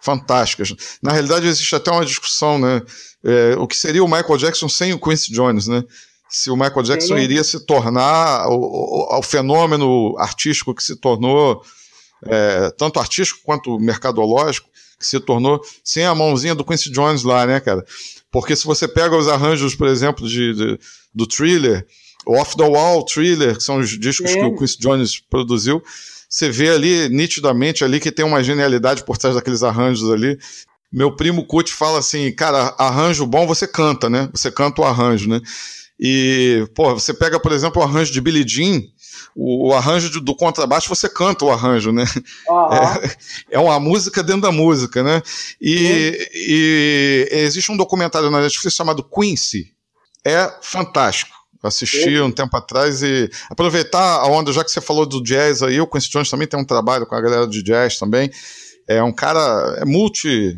fantásticas. Na realidade, existe até uma discussão, né? É, o que seria o Michael Jackson sem o Quincy Jones, né? se o Michael Jackson Sim. iria se tornar o, o, o, fenômeno artístico que se tornou, é, tanto artístico quanto mercadológico, que se tornou sem a mãozinha do Quincy Jones lá, né, cara? Porque se você pega os arranjos, por exemplo, de, de do Thriller, o Off the Wall Thriller, que são os discos Sim. que o Quincy Jones produziu, você vê ali nitidamente ali que tem uma genialidade por trás daqueles arranjos ali. Meu primo Kut fala assim, cara, arranjo bom você canta, né? Você canta o arranjo, né? E, pô, você pega, por exemplo, o arranjo de Billie Jean, o, o arranjo de, do contrabaixo, você canta o arranjo, né? Uhum. É, é, uma música dentro da música, né? E, e, existe um documentário na Netflix chamado Quincy. É fantástico. Assisti um tempo atrás e aproveitar a onda, já que você falou do jazz aí, o Quincy Jones também tem um trabalho com a galera de jazz também. É um cara, é multi,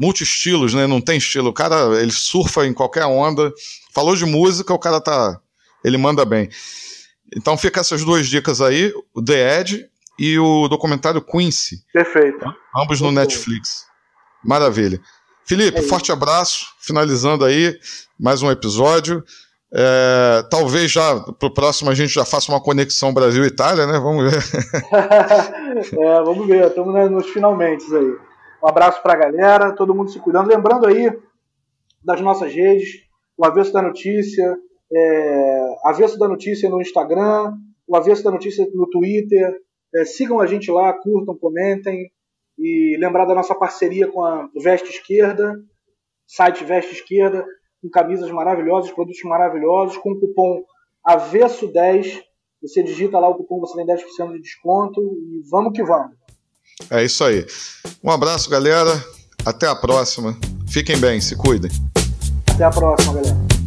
multi-estilos, né? Não tem estilo. O cara, ele surfa em qualquer onda. Falou de música, o cara tá. Ele manda bem. Então fica essas duas dicas aí: o The Edge e o documentário Quincy. Perfeito. Ambos no Netflix. Maravilha. Felipe, é forte abraço. Finalizando aí mais um episódio. É, talvez já para o próximo a gente já faça uma conexão Brasil-Itália, né? Vamos ver. é, vamos ver, estamos nos finalmente aí. Um abraço para a galera, todo mundo se cuidando. Lembrando aí das nossas redes, o Avesso da Notícia, é, Avesso da Notícia no Instagram, o Avesso da Notícia no Twitter. É, sigam a gente lá, curtam, comentem. E lembrar da nossa parceria com a Veste Esquerda, site Veste Esquerda, com camisas maravilhosas, produtos maravilhosos, com o cupom Avesso10. Você digita lá o cupom, você tem 10% de desconto e vamos que vamos. É isso aí. Um abraço, galera. Até a próxima. Fiquem bem, se cuidem. Até a próxima, galera.